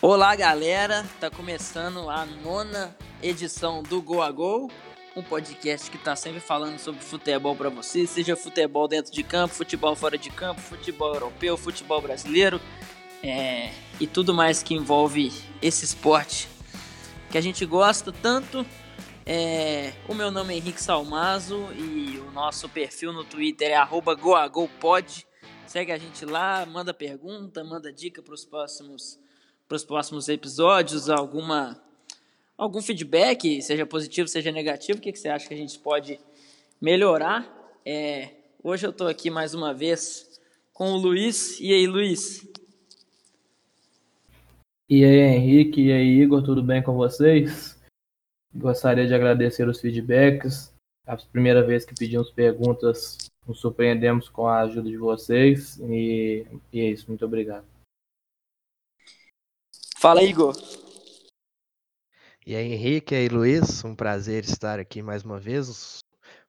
Olá, galera! Tá começando a nona edição do Go a Gol, um podcast que tá sempre falando sobre futebol para você, seja futebol dentro de campo, futebol fora de campo, futebol europeu, futebol brasileiro é, e tudo mais que envolve esse esporte que a gente gosta tanto. É, o meu nome é Henrique Salmazo e o nosso perfil no Twitter é @goagolpod. Segue a gente lá, manda pergunta, manda dica para os próximos para os próximos episódios, alguma algum feedback, seja positivo, seja negativo, o que, que você acha que a gente pode melhorar? É, hoje eu estou aqui mais uma vez com o Luiz. E aí, Luiz? E aí, Henrique, e aí, Igor, tudo bem com vocês? Gostaria de agradecer os feedbacks. A primeira vez que pedimos perguntas, nos surpreendemos com a ajuda de vocês. E, e é isso, muito obrigado. Fala, Igor. E aí, Henrique, e aí, Luiz, um prazer estar aqui mais uma vez.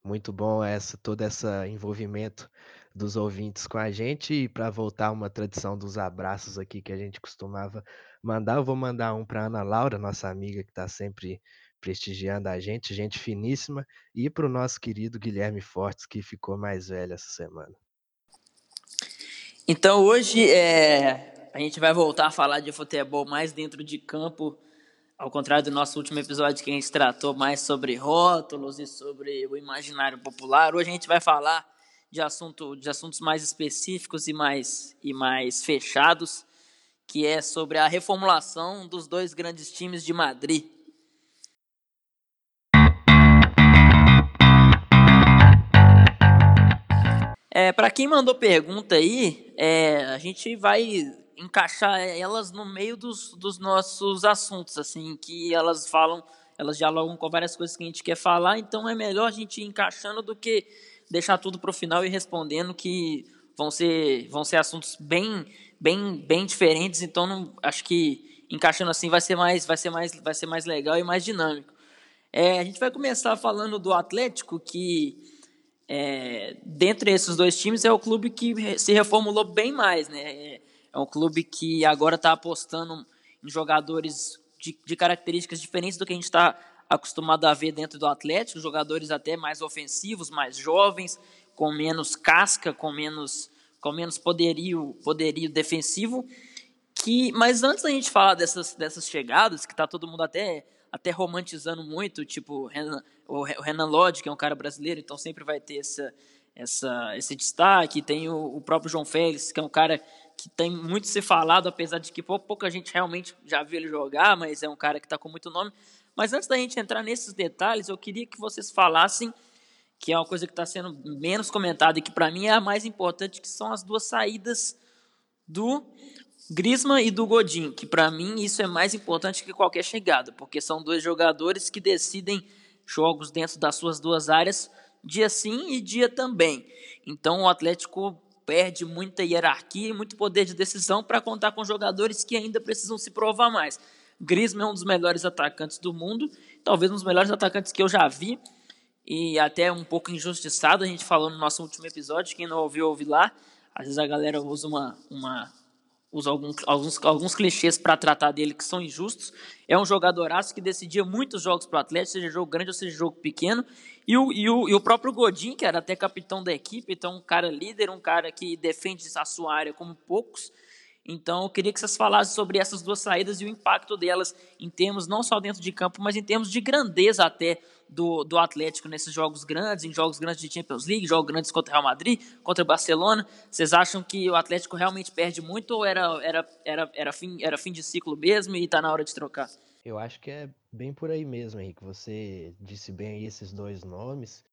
Muito bom essa todo esse envolvimento dos ouvintes com a gente e para voltar uma tradição dos abraços aqui que a gente costumava mandar, eu vou mandar um para Ana Laura, nossa amiga que está sempre prestigiando a gente, gente finíssima, e para o nosso querido Guilherme Fortes, que ficou mais velho essa semana. Então hoje é, a gente vai voltar a falar de futebol mais dentro de campo, ao contrário do nosso último episódio que a gente tratou mais sobre rótulos e sobre o imaginário popular. Hoje a gente vai falar de, assunto, de assuntos mais específicos e mais, e mais fechados, que é sobre a reformulação dos dois grandes times de Madrid. É, Para quem mandou pergunta aí, é, a gente vai encaixar elas no meio dos, dos nossos assuntos, assim, que elas falam, elas dialogam com várias coisas que a gente quer falar, então é melhor a gente ir encaixando do que deixar tudo para o final e respondendo que vão ser, vão ser assuntos bem, bem, bem diferentes, então não, acho que encaixando assim vai ser mais, vai ser mais, vai ser mais legal e mais dinâmico. É, a gente vai começar falando do Atlético, que é, dentre esses dois times é o clube que se reformulou bem mais, né? É, um clube que agora está apostando em jogadores de, de, características diferentes do que a gente está acostumado a ver dentro do Atlético, jogadores até mais ofensivos, mais jovens, com menos casca, com menos, com menos poderio, poderio defensivo. Que, mas antes da gente falar dessas, dessas chegadas, que está todo mundo até, até romantizando muito, tipo o Renan Lodge, que é um cara brasileiro, então sempre vai ter essa, essa, esse destaque. Tem o, o próprio João Félix, que é um cara que tem muito se falado, apesar de que pouca gente realmente já viu ele jogar, mas é um cara que está com muito nome. Mas antes da gente entrar nesses detalhes, eu queria que vocês falassem, que é uma coisa que está sendo menos comentada e que para mim é a mais importante, que são as duas saídas do Grisma e do Godin, que para mim isso é mais importante que qualquer chegada, porque são dois jogadores que decidem jogos dentro das suas duas áreas, dia sim e dia também. Então o Atlético perde muita hierarquia e muito poder de decisão para contar com jogadores que ainda precisam se provar mais. Griezmann é um dos melhores atacantes do mundo, talvez um dos melhores atacantes que eu já vi, e até um pouco injustiçado, a gente falou no nosso último episódio, quem não ouviu, ouve lá. Às vezes a galera usa uma, uma usa alguns, alguns, alguns clichês para tratar dele que são injustos. É um jogadoraço que decidia muitos jogos para o Atlético, seja jogo grande ou seja jogo pequeno. E o, e, o, e o próprio Godin, que era até capitão da equipe, então um cara líder, um cara que defende a sua área como poucos. Então eu queria que vocês falassem sobre essas duas saídas e o impacto delas em termos não só dentro de campo, mas em termos de grandeza até do, do Atlético nesses jogos grandes, em jogos grandes de Champions League, jogos grandes contra o Real Madrid, contra o Barcelona. Vocês acham que o Atlético realmente perde muito ou era, era, era, era, fim, era fim de ciclo mesmo e está na hora de trocar? Eu acho que é bem por aí mesmo, Henrique. Você disse bem esses dois nomes.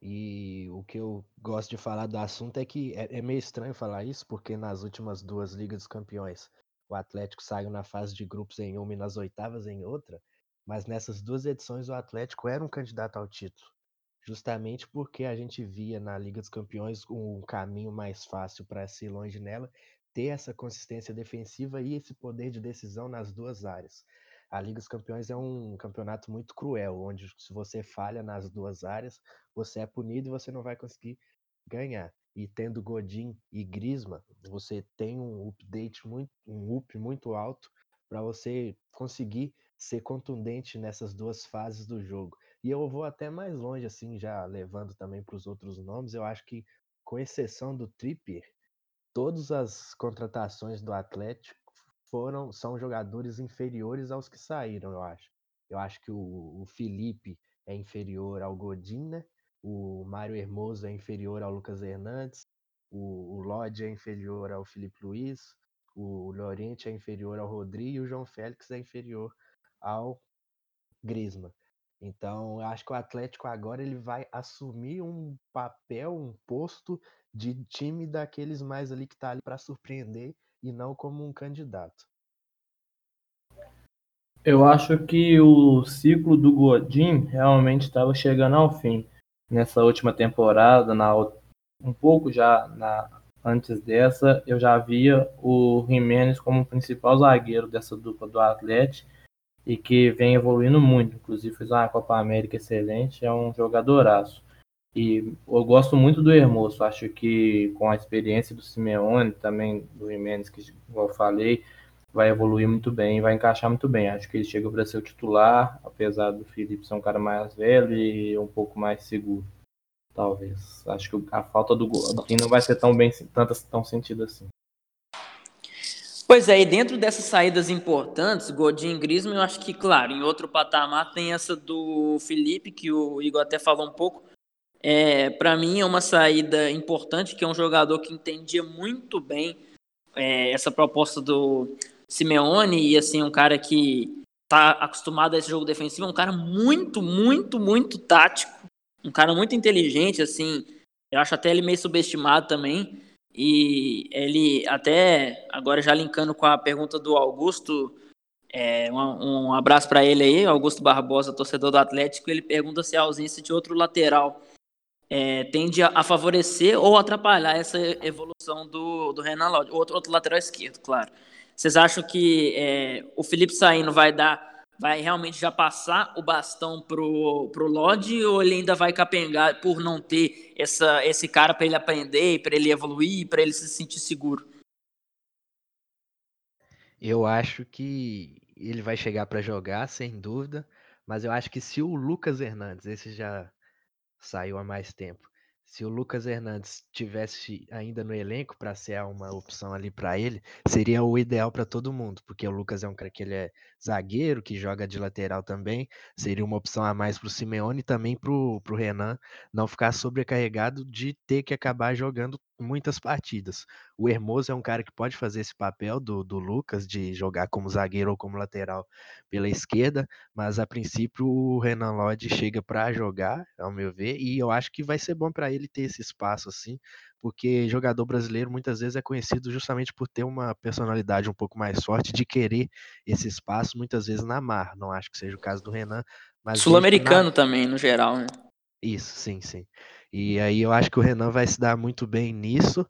E o que eu gosto de falar do assunto é que é, é meio estranho falar isso, porque nas últimas duas Ligas dos Campeões o Atlético saiu na fase de grupos em uma e nas oitavas em outra. Mas nessas duas edições o Atlético era um candidato ao título, justamente porque a gente via na Liga dos Campeões um caminho mais fácil para se longe nela, ter essa consistência defensiva e esse poder de decisão nas duas áreas. A Liga dos Campeões é um campeonato muito cruel, onde se você falha nas duas áreas, você é punido e você não vai conseguir ganhar. E tendo Godin e Grisma, você tem um update muito, um up muito alto para você conseguir ser contundente nessas duas fases do jogo. E eu vou até mais longe, assim, já levando também para os outros nomes. Eu acho que, com exceção do Trippier, todas as contratações do Atlético foram são jogadores inferiores aos que saíram, eu acho. Eu acho que o, o Felipe é inferior ao Godin, né? O Mário Hermoso é inferior ao Lucas Hernandes. O, o Lodge é inferior ao Felipe Luiz. O Lorente é inferior ao Rodrigo e o João Félix é inferior ao Grisma. Então, eu acho que o Atlético agora ele vai assumir um papel, um posto de time daqueles mais ali que tá ali para surpreender e não como um candidato. Eu acho que o ciclo do Godin realmente estava chegando ao fim. Nessa última temporada, na, um pouco já na, antes dessa, eu já via o Jimenez como principal zagueiro dessa dupla do Atlético e que vem evoluindo muito. Inclusive fez uma Copa América excelente, é um jogadoraço. E eu gosto muito do Hermoso, acho que com a experiência do Simeone, também do Jimenez, que igual eu falei, vai evoluir muito bem, vai encaixar muito bem. Acho que ele chega para ser o titular, apesar do Felipe ser um cara mais velho e um pouco mais seguro. Talvez. Acho que a falta do Godin não vai ser tão bem tanto, tão sentido assim. Pois é, e dentro dessas saídas importantes, Godin e Griezmann, eu acho que, claro, em outro patamar tem essa do Felipe, que o Igor até falou um pouco. É, para mim é uma saída importante, que é um jogador que entendia muito bem é, essa proposta do Simeone e assim um cara que tá acostumado a esse jogo defensivo, é um cara muito, muito, muito tático, um cara muito inteligente, assim, eu acho até ele meio subestimado também. E ele até, agora já linkando com a pergunta do Augusto, é, um, um, abraço para ele aí, Augusto Barbosa, torcedor do Atlético, ele pergunta se a ausência de outro lateral é, tende a, favorecer ou atrapalhar essa evolução do, do Renan Lodge, outro, outro lateral esquerdo, claro. Vocês acham que é, o Felipe saindo vai dar vai realmente já passar o bastão pro, pro Lodge ou ele ainda vai capengar por não ter essa, esse cara para ele aprender, para ele evoluir, para ele se sentir seguro? Eu acho que ele vai chegar para jogar, sem dúvida, mas eu acho que se o Lucas Hernandes, esse já saiu há mais tempo, se o Lucas Hernandes tivesse ainda no elenco para ser uma opção ali para ele, seria o ideal para todo mundo, porque o Lucas é um cara que ele é zagueiro, que joga de lateral também, seria uma opção a mais para o Simeone e também para o Renan não ficar sobrecarregado de ter que acabar jogando muitas partidas. O Hermoso é um cara que pode fazer esse papel do, do Lucas, de jogar como zagueiro ou como lateral pela esquerda, mas a princípio o Renan Lodge chega para jogar, ao meu ver, e eu acho que vai ser bom para ele ter esse espaço assim, porque jogador brasileiro muitas vezes é conhecido justamente por ter uma personalidade um pouco mais forte, de querer esse espaço, muitas vezes na mar. Não acho que seja o caso do Renan, mas. Sul-americano na... também, no geral, né? Isso, sim, sim. E aí eu acho que o Renan vai se dar muito bem nisso.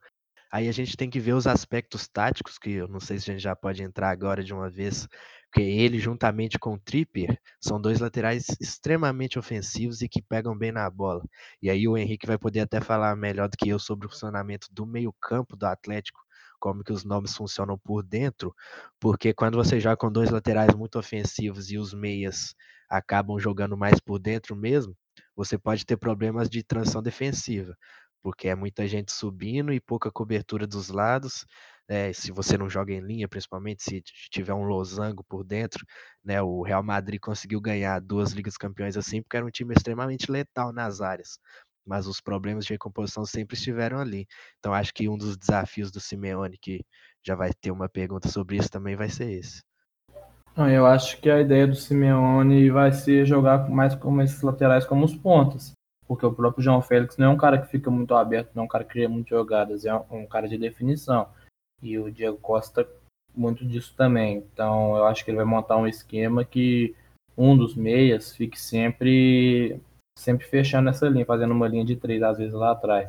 Aí a gente tem que ver os aspectos táticos, que eu não sei se a gente já pode entrar agora de uma vez, porque ele, juntamente com o Trippier, são dois laterais extremamente ofensivos e que pegam bem na bola. E aí o Henrique vai poder até falar melhor do que eu sobre o funcionamento do meio-campo do Atlético, como que os nomes funcionam por dentro, porque quando você joga com dois laterais muito ofensivos e os meias acabam jogando mais por dentro mesmo, você pode ter problemas de transição defensiva, porque é muita gente subindo e pouca cobertura dos lados. É, se você não joga em linha, principalmente se tiver um losango por dentro, né? O Real Madrid conseguiu ganhar duas Ligas Campeões assim, porque era um time extremamente letal nas áreas. Mas os problemas de recomposição sempre estiveram ali. Então acho que um dos desafios do Simeone, que já vai ter uma pergunta sobre isso, também vai ser esse. Eu acho que a ideia do Simeone vai ser jogar mais como esses laterais como os pontas. Porque o próprio João Félix não é um cara que fica muito aberto, não é um cara que cria muitas jogadas, é um cara de definição. E o Diego Costa muito disso também. Então eu acho que ele vai montar um esquema que um dos meias fique sempre sempre fechando essa linha, fazendo uma linha de três às vezes lá atrás.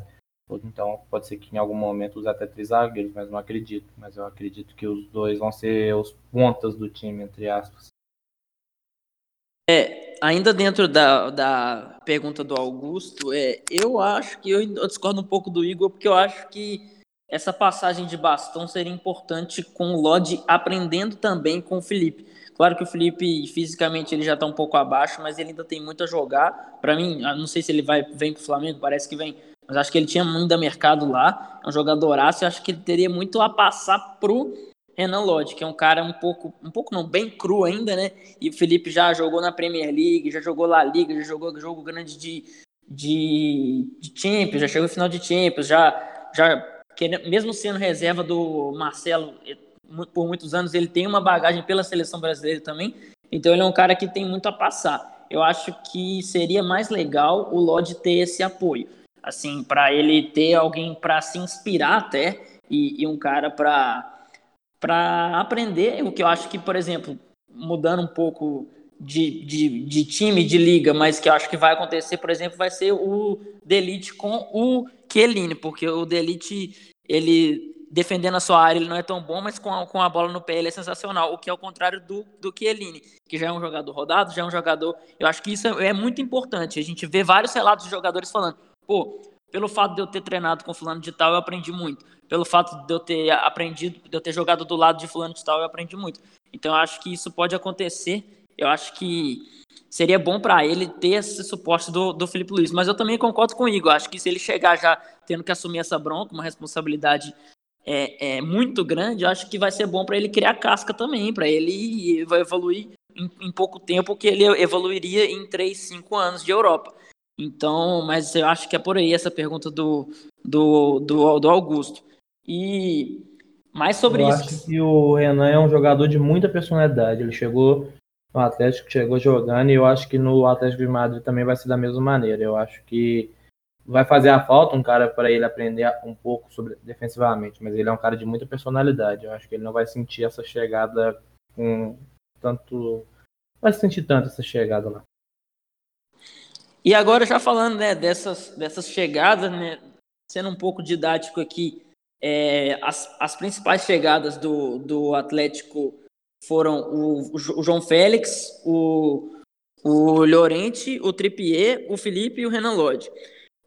Então pode ser que em algum momento use até três zagueiros, mas não acredito. Mas eu acredito que os dois vão ser os pontas do time, entre aspas. É, ainda dentro da, da pergunta do Augusto, é, eu acho que eu, discordo um pouco do Igor, porque eu acho que essa passagem de bastão seria importante com o Lodge aprendendo também com o Felipe. Claro que o Felipe fisicamente ele já está um pouco abaixo, mas ele ainda tem muito a jogar. Para mim, não sei se ele vai vem para o Flamengo, parece que vem, mas acho que ele tinha muito mercado lá. É um jogadoraço, eu acho que ele teria muito a passar pro Renan Lodge, que é um cara um pouco, um pouco não, bem cru ainda, né? E o Felipe já jogou na Premier League, já jogou La Liga, já jogou jogo grande de, de, de Champions, já chegou no final de Champions, já, já mesmo sendo reserva do Marcelo por muitos anos, ele tem uma bagagem pela seleção brasileira também. Então ele é um cara que tem muito a passar. Eu acho que seria mais legal o Lodge ter esse apoio, assim, para ele ter alguém para se inspirar até e, e um cara para para aprender. O que eu acho que, por exemplo, mudando um pouco de, de, de, time, de liga, mas que eu acho que vai acontecer, por exemplo, vai ser o Delite com o Chiellini, porque o Delite, ele defendendo a sua área, ele não é tão bom, mas com a, com a bola no pé ele é sensacional, o que é o contrário do, do Chiellini, que já é um jogador rodado, já é um jogador... Eu acho que isso é, é muito importante, a gente vê vários relatos de jogadores falando, pô, pelo fato de eu ter treinado com fulano de tal, eu aprendi muito. Pelo fato de eu ter aprendido, de eu ter jogado do lado de fulano de tal, eu aprendi muito. Então eu acho que isso pode acontecer. Eu acho que seria bom para ele ter esse suporte do, do Felipe Luiz. Mas eu também concordo com o Igor. Acho que se ele chegar já tendo que assumir essa bronca, uma responsabilidade é, é muito grande, acho que vai ser bom para ele criar casca também, para ele vai evoluir em, em, pouco tempo que ele evoluiria em 3, 5 anos de Europa. Então, mas eu acho que é por aí essa pergunta do, do, do, do Augusto. E mais sobre eu isso. Acho que o Renan é um jogador de muita personalidade. Ele chegou no Atlético, chegou jogando, e eu acho que no Atlético de Madrid também vai ser da mesma maneira. Eu acho que vai fazer a falta um cara para ele aprender um pouco sobre defensivamente, mas ele é um cara de muita personalidade. Eu acho que ele não vai sentir essa chegada com tanto. Vai sentir tanto essa chegada lá. E agora, já falando né, dessas, dessas chegadas, né, sendo um pouco didático aqui, é, as, as principais chegadas do, do Atlético foram o, o João Félix, o, o Llorente, o Tripier, o Felipe e o Renan Lodge.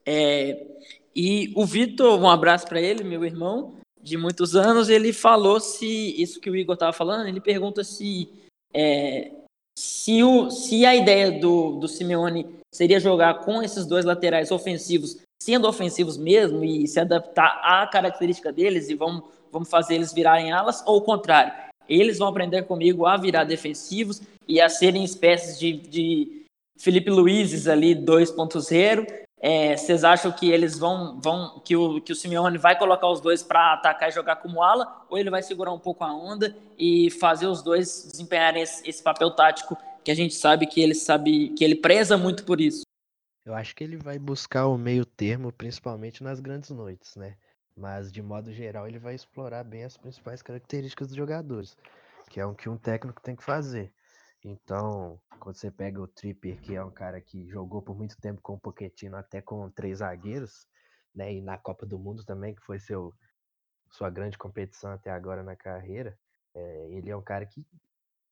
É, e o Vitor, um abraço para ele, meu irmão, de muitos anos, ele falou se, isso que o Igor estava falando, ele pergunta se, é, se, o, se a ideia do, do Simeone seria jogar com esses dois laterais ofensivos, sendo ofensivos mesmo, e se adaptar à característica deles e vamos, vamos fazer eles virarem alas, ou o contrário, eles vão aprender comigo a virar defensivos e a serem espécies de, de Felipe Luizes ali 2.0. É, vocês acham que eles vão, vão que, o, que o Simeone vai colocar os dois para atacar e jogar como ala, ou ele vai segurar um pouco a onda e fazer os dois desempenharem esse, esse papel tático que a gente sabe que ele sabe que ele preza muito por isso. Eu acho que ele vai buscar o meio termo, principalmente nas grandes noites, né? Mas de modo geral ele vai explorar bem as principais características dos jogadores, que é o que um técnico tem que fazer. Então, quando você pega o Tripper, que é um cara que jogou por muito tempo com o Pochettino, até com três zagueiros, né? E na Copa do Mundo também, que foi seu sua grande competição até agora na carreira, é, ele é um cara que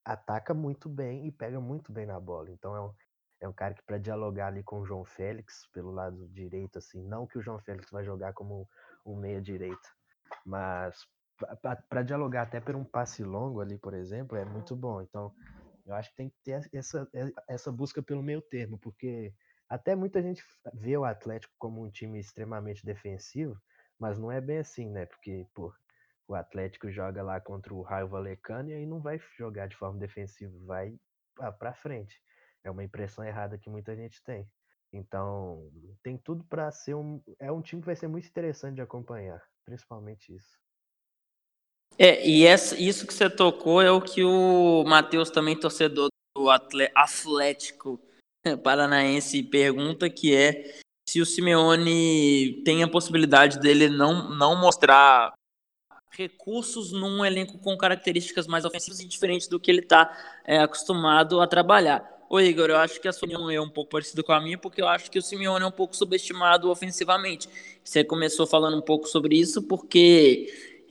ataca muito bem e pega muito bem na bola. Então é um, é um cara que para dialogar ali com o João Félix pelo lado direito, assim, não que o João Félix vai jogar como um meia direita, mas para dialogar até por um passe longo ali, por exemplo, é muito bom. Então eu acho que tem que ter essa, essa busca pelo meio termo, porque até muita gente vê o Atlético como um time extremamente defensivo, mas não é bem assim, né? Porque, pô, o Atlético joga lá contra o Raio Valecano e aí não vai jogar de forma defensiva, vai para frente. É uma impressão errada que muita gente tem. Então, tem tudo para ser um. É um time que vai ser muito interessante de acompanhar, principalmente isso. É, e essa, isso que você tocou é o que o Matheus, também torcedor do Atlético Paranaense, pergunta, que é se o Simeone tem a possibilidade dele não, não mostrar recursos num elenco com características mais ofensivas e diferentes do que ele está é, acostumado a trabalhar. Ô Igor, eu acho que a sua opinião é um pouco parecida com a minha, porque eu acho que o Simeone é um pouco subestimado ofensivamente. Você começou falando um pouco sobre isso, porque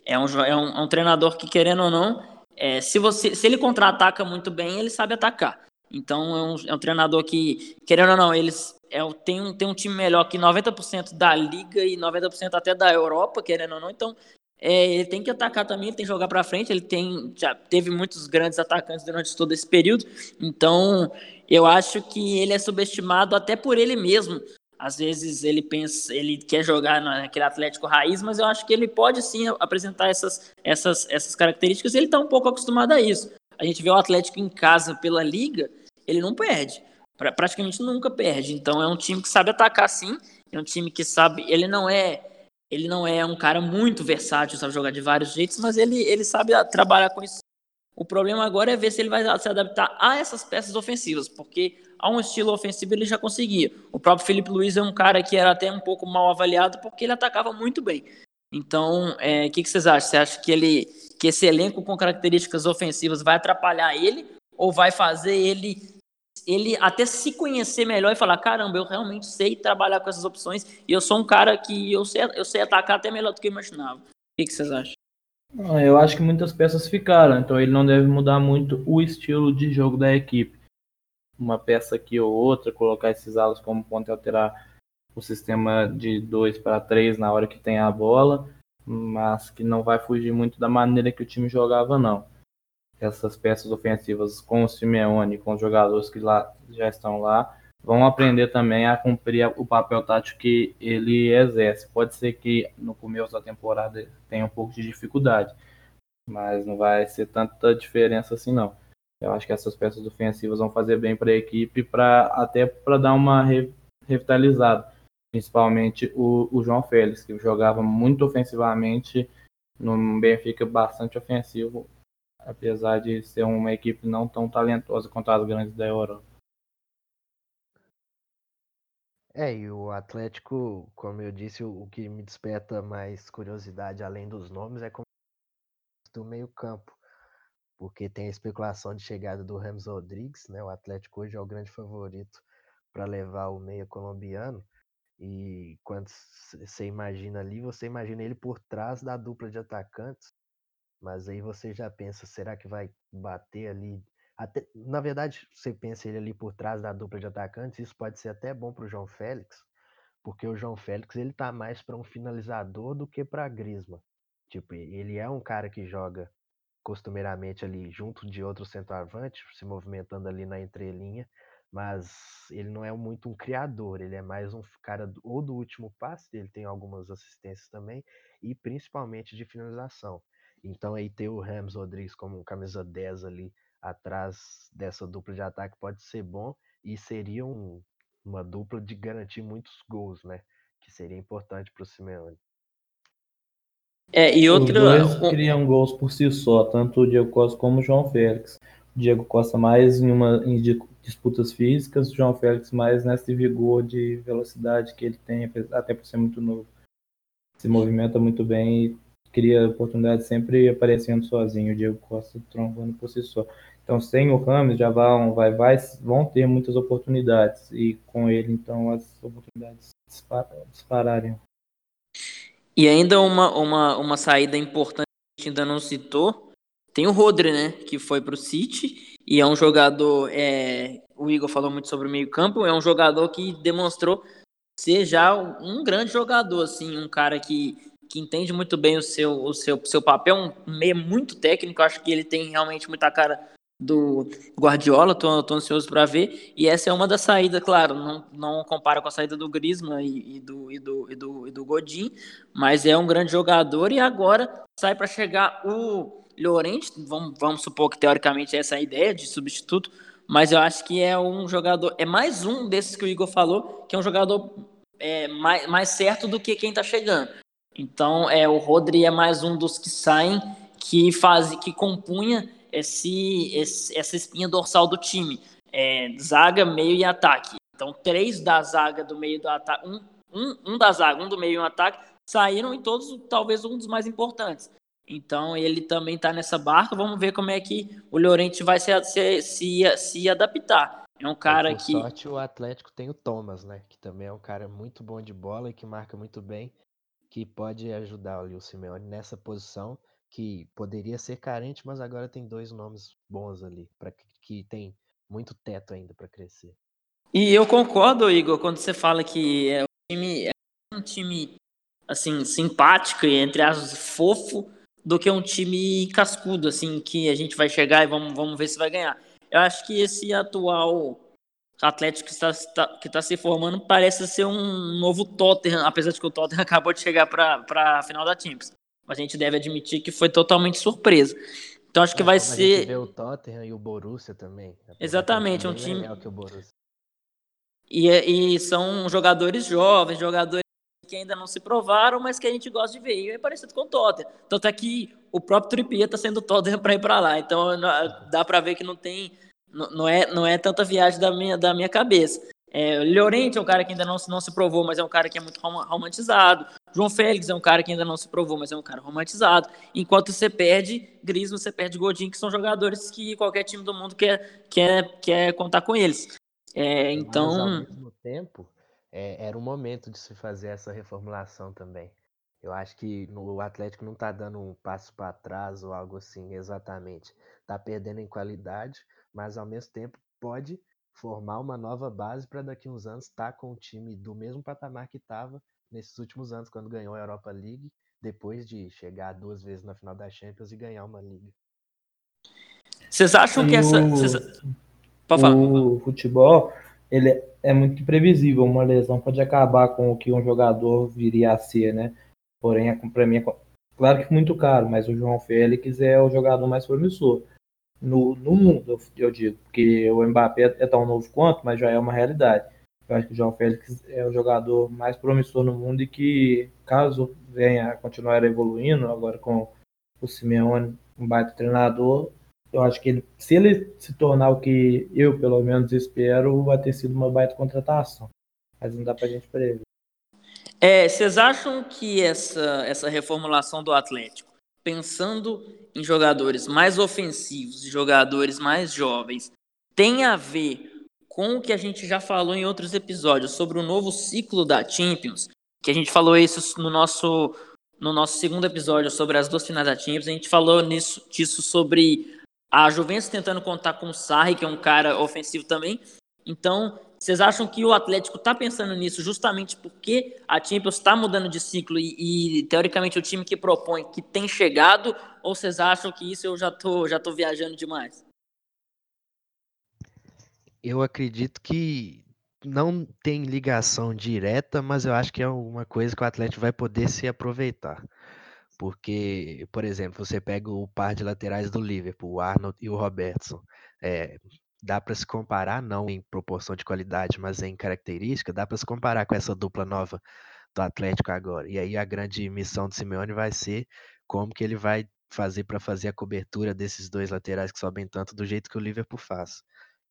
é um, é um, é um treinador que, querendo ou não, é, se, você, se ele contra-ataca muito bem, ele sabe atacar. Então é um, é um treinador que, querendo ou não, eles é, tem, um, tem um time melhor que 90% da liga e 90% até da Europa, querendo ou não. Então é, ele tem que atacar também, ele tem que jogar para frente. Ele tem já teve muitos grandes atacantes durante todo esse período. Então eu acho que ele é subestimado até por ele mesmo. Às vezes ele pensa, ele quer jogar naquele Atlético raiz, mas eu acho que ele pode sim apresentar essas, essas, essas características. Ele está um pouco acostumado a isso. A gente vê o Atlético em casa pela liga, ele não perde. Pra, praticamente nunca perde. Então é um time que sabe atacar sim. É um time que sabe. Ele não é. Ele não é um cara muito versátil, sabe jogar de vários jeitos, mas ele, ele sabe trabalhar com isso. O problema agora é ver se ele vai se adaptar a essas peças ofensivas, porque a um estilo ofensivo ele já conseguia. O próprio Felipe Luiz é um cara que era até um pouco mal avaliado porque ele atacava muito bem. Então, o é, que, que vocês acham? Você acha que ele, que esse elenco com características ofensivas vai atrapalhar ele ou vai fazer ele ele até se conhecer melhor e falar, caramba, eu realmente sei trabalhar com essas opções e eu sou um cara que eu sei, eu sei atacar até melhor do que eu imaginava. O que, que vocês acham? Eu acho que muitas peças ficaram, então ele não deve mudar muito o estilo de jogo da equipe. Uma peça aqui ou outra, colocar esses alas como ponto e alterar o sistema de 2 para 3 na hora que tem a bola, mas que não vai fugir muito da maneira que o time jogava, não essas peças ofensivas com o Simeone, com os jogadores que lá já estão lá, vão aprender também a cumprir o papel tático que ele exerce. Pode ser que no começo da temporada tenha um pouco de dificuldade, mas não vai ser tanta diferença assim não. Eu acho que essas peças ofensivas vão fazer bem para a equipe, para até para dar uma re, revitalizada. Principalmente o, o João Félix, que jogava muito ofensivamente no Benfica, bastante ofensivo apesar de ser uma equipe não tão talentosa quanto as grandes da Europa. É, e o Atlético, como eu disse, o, que me desperta mais curiosidade, além dos nomes, é como do meio-campo. Porque tem a especulação de chegada do Ramos Rodrigues, né? O Atlético hoje é o grande favorito para levar o meia colombiano. E quando você imagina ali, você imagina ele por trás da dupla de atacantes mas aí você já pensa, será que vai bater ali? Até, na verdade, você pensa ele ali por trás da dupla de atacantes, isso pode ser até bom para o João Félix, porque o João Félix ele tá mais para um finalizador do que para Grisma. Tipo, ele é um cara que joga costumeiramente ali junto de outro centroavante, se movimentando ali na entrelinha, mas ele não é muito um criador, ele é mais um cara ou do último passe, ele tem algumas assistências também, e principalmente de finalização. Então aí ter o Ramos Rodrigues como camisa 10 ali atrás dessa dupla de ataque pode ser bom e seria um, uma dupla de garantir muitos gols, né? Que seria importante para o Simeone. É, e outra. Os dois criam gols por si só, tanto o Diego Costa como o João Félix. O Diego Costa mais em uma em disputas físicas, o João Félix mais nesse vigor de velocidade que ele tem, até por ser muito novo. Se movimenta muito bem e cria oportunidade sempre aparecendo sozinho, o Diego Costa trombando por si só. Então, sem o Ramos, já vão, vai, vai, vão ter muitas oportunidades e com ele, então, as oportunidades dispararem. E ainda uma, uma, uma saída importante que ainda não citou, tem o Rodri, né, que foi para o City e é um jogador, é, o Igor falou muito sobre o meio campo, é um jogador que demonstrou ser já um grande jogador, assim, um cara que que entende muito bem o seu, o seu, seu papel, um meio muito técnico, acho que ele tem realmente muita cara do Guardiola, tô, tô ansioso para ver, e essa é uma das saídas, claro, não, não compara com a saída do Griezmann e, e, do, e, do, e, do, e do Godin, mas é um grande jogador, e agora sai para chegar o Llorente, vamos, vamos supor que teoricamente essa é a ideia de substituto, mas eu acho que é um jogador, é mais um desses que o Igor falou, que é um jogador é, mais, mais certo do que quem está chegando. Então, é, o Rodri é mais um dos que saem que faz, que compunha esse, esse essa espinha dorsal do time. É, zaga, meio e ataque. Então, três da zaga do meio do ataque, um, um, um da zaga, um do meio e um ataque, saíram em todos, talvez um dos mais importantes. Então, ele também está nessa barca. Vamos ver como é que o Llorente vai se, se, se, se adaptar. É um cara por que. sorte, o Atlético tem o Thomas, né? Que também é um cara muito bom de bola e que marca muito bem que pode ajudar ali o Simeone nessa posição que poderia ser carente, mas agora tem dois nomes bons ali, para que, que tem muito teto ainda para crescer. E eu concordo, Igor, quando você fala que é, o time é um time assim simpático e entre aspas fofo do que um time cascudo assim que a gente vai chegar e vamos, vamos ver se vai ganhar. Eu acho que esse atual Atlético que está, que está se formando parece ser um novo Tottenham, apesar de que o Tottenham acabou de chegar para a final da Champions. Mas a gente deve admitir que foi totalmente surpresa. Então acho que é, vai ser. A gente vê o Tottenham e o Borussia também. Exatamente, um time. E, é, e são jogadores jovens, jogadores que ainda não se provaram, mas que a gente gosta de ver. E é parecido com o Tottenham. Tanto é que o próprio Trippier está sendo Tottenham para ir para lá. Então dá para ver que não tem. Não é, não é tanta viagem da minha, da minha cabeça. É, Llorente é um cara que ainda não, não se provou, mas é um cara que é muito romantizado. João Félix é um cara que ainda não se provou, mas é um cara romantizado. Enquanto você perde Griezmann, você perde Godin, que são jogadores que qualquer time do mundo quer, quer, quer contar com eles. É, então. Mas, ao mesmo tempo, é, era o momento de se fazer essa reformulação também. Eu acho que no, o Atlético não está dando um passo para trás ou algo assim, exatamente. Está perdendo em qualidade, mas ao mesmo tempo pode formar uma nova base para daqui a uns anos estar tá com o time do mesmo patamar que estava nesses últimos anos, quando ganhou a Europa League, depois de chegar duas vezes na final da Champions e ganhar uma liga. Vocês acham que essa. O futebol ele é muito imprevisível. Uma lesão pode acabar com o que um jogador viria a ser, né? Porém, para mim, é claro que muito caro, mas o João Félix é o jogador mais promissor no, no mundo, eu digo, porque o Mbappé é tão novo quanto, mas já é uma realidade. Eu acho que o João Félix é o jogador mais promissor no mundo e que, caso venha a continuar evoluindo, agora com o Simeone, um baita treinador, eu acho que ele, se ele se tornar o que eu, pelo menos, espero, vai ter sido uma baita contratação. Mas não dá pra gente prever. É, vocês acham que essa, essa reformulação do Atlético, pensando em jogadores mais ofensivos, jogadores mais jovens, tem a ver com o que a gente já falou em outros episódios sobre o novo ciclo da Champions, que a gente falou isso no nosso no nosso segundo episódio sobre as duas finais da Champions, a gente falou nisso, disso sobre a Juventus tentando contar com o Sarri, que é um cara ofensivo também. Então, vocês acham que o Atlético está pensando nisso justamente porque a Champions está mudando de ciclo e, e, teoricamente o time que propõe que tem chegado? Ou vocês acham que isso eu já tô já tô viajando demais? Eu acredito que não tem ligação direta, mas eu acho que é uma coisa que o Atlético vai poder se aproveitar. Porque, por exemplo, você pega o par de laterais do Liverpool, o Arnold e o Robertson. É, dá para se comparar, não em proporção de qualidade, mas em característica, dá para se comparar com essa dupla nova do Atlético agora. E aí a grande missão do Simeone vai ser como que ele vai fazer para fazer a cobertura desses dois laterais que sobem tanto do jeito que o Liverpool faz,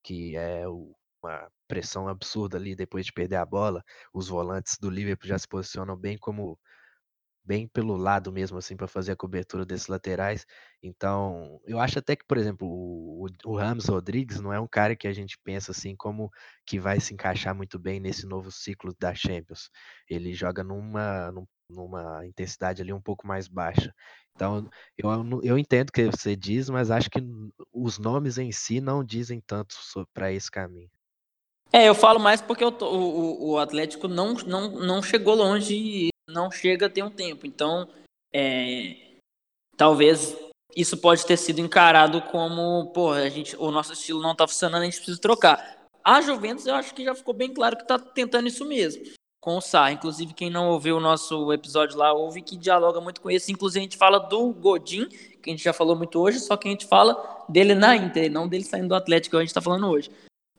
que é uma pressão absurda ali depois de perder a bola. Os volantes do Liverpool já se posicionam bem como bem pelo lado mesmo, assim, para fazer a cobertura desses laterais. Então, eu acho até que, por exemplo, o, o Ramos Rodrigues não é um cara que a gente pensa assim como que vai se encaixar muito bem nesse novo ciclo da Champions. Ele joga numa, numa intensidade ali um pouco mais baixa. Então, eu, eu entendo o que você diz, mas acho que os nomes em si não dizem tanto para esse caminho. É, eu falo mais porque o, o, o Atlético não, não, não chegou longe não chega tem um tempo. Então, é, talvez isso pode ter sido encarado como, pô, a gente, o nosso estilo não está funcionando, a gente precisa trocar. A Juventus, eu acho que já ficou bem claro que está tentando isso mesmo, com o Sarri. Inclusive, quem não ouviu o nosso episódio lá, ouve que dialoga muito com isso. Inclusive, a gente fala do Godin, que a gente já falou muito hoje, só que a gente fala dele na Inter, não dele saindo do Atlético, que a gente está falando hoje.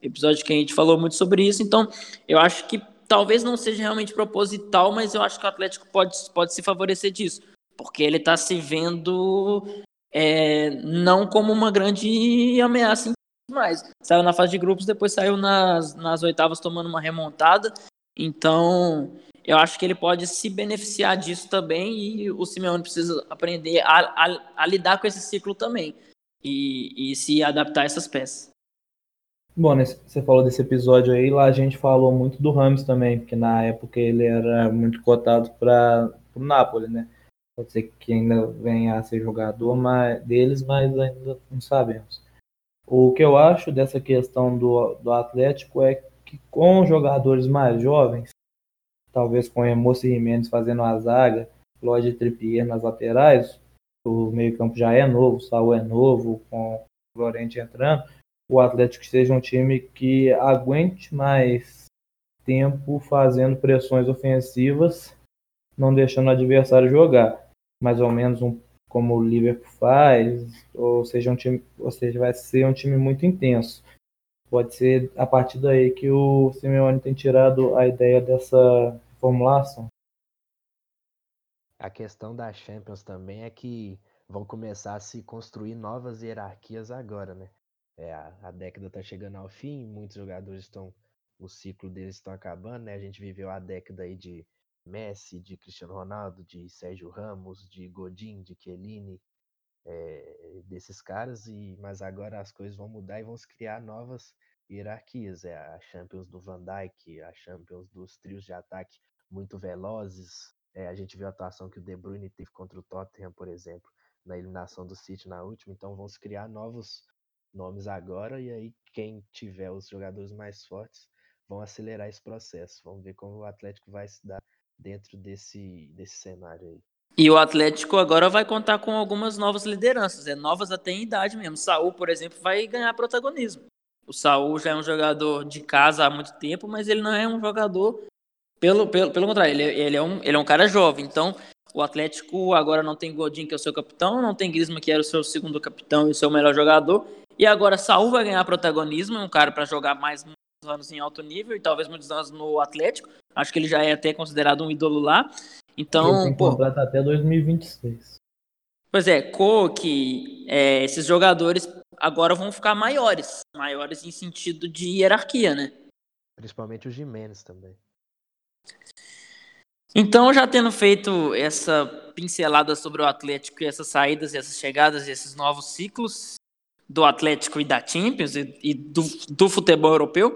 Episódio que a gente falou muito sobre isso, então eu acho que talvez não seja realmente proposital, mas eu acho que o Atlético pode, pode se favorecer disso, porque ele está se vendo é, não como uma grande ameaça mais. Saiu na fase de grupos, depois saiu nas, nas oitavas tomando uma remontada. Então, eu acho que ele pode se beneficiar disso também e o Simeone precisa aprender a, a, a lidar com esse ciclo também e, e se adaptar a essas peças. Bom, né, você falou desse episódio aí, lá a gente falou muito do Rams também, porque na época ele era muito cotado para o Napoli, né? Pode ser que ainda venha a ser jogador mas, deles, mas ainda não sabemos. O que eu acho dessa questão do, do Atlético é que com jogadores mais jovens, talvez com Emerson Jimenez fazendo a zaga, Lodge Trippier nas laterais, o meio-campo já é novo, o Saul é novo, com o Lorente entrando, o Atlético seja um time que aguente mais tempo fazendo pressões ofensivas, não deixando o adversário jogar. Mais ou menos um, como o Liverpool faz, ou seja, um time, ou seja, vai ser um time muito intenso. Pode ser a partir daí que o Simeone tem tirado a ideia dessa formulação. A questão da Champions também é que vão começar a se construir novas hierarquias agora, né? É, a, a década está chegando ao fim, muitos jogadores estão. O ciclo deles estão acabando, né? A gente viveu a década aí de Messi, de Cristiano Ronaldo, de Sérgio Ramos, de Godin, de Chiellini, é, desses caras, e mas agora as coisas vão mudar e vão se criar novas hierarquias. É a Champions do Van Dijk, a Champions dos trios de ataque muito velozes, é, a gente viu a atuação que o De Bruyne teve contra o Tottenham, por exemplo, na eliminação do City na última. Então vão se criar novos nomes agora e aí quem tiver os jogadores mais fortes vão acelerar esse processo. Vamos ver como o Atlético vai se dar dentro desse, desse cenário aí. E o Atlético agora vai contar com algumas novas lideranças, é novas até em idade mesmo. Saul, por exemplo, vai ganhar protagonismo. O Saul já é um jogador de casa há muito tempo, mas ele não é um jogador pelo, pelo, pelo contrário, ele, ele, é um, ele é um cara jovem. Então, o Atlético agora não tem Godin, que é o seu capitão, não tem Griezmann, que era o seu segundo capitão e o seu melhor jogador. E agora Saúl vai ganhar protagonismo, é um cara para jogar mais muitos anos em alto nível e talvez muitos anos no Atlético. Acho que ele já é até considerado um ídolo lá. Então, ele pô, até 2026. Pois é, Coque, é, esses jogadores agora vão ficar maiores, maiores em sentido de hierarquia, né? Principalmente o Jimenez também. Então, já tendo feito essa pincelada sobre o Atlético e essas saídas, essas chegadas e esses novos ciclos do Atlético e da Champions e, e do, do, futebol europeu,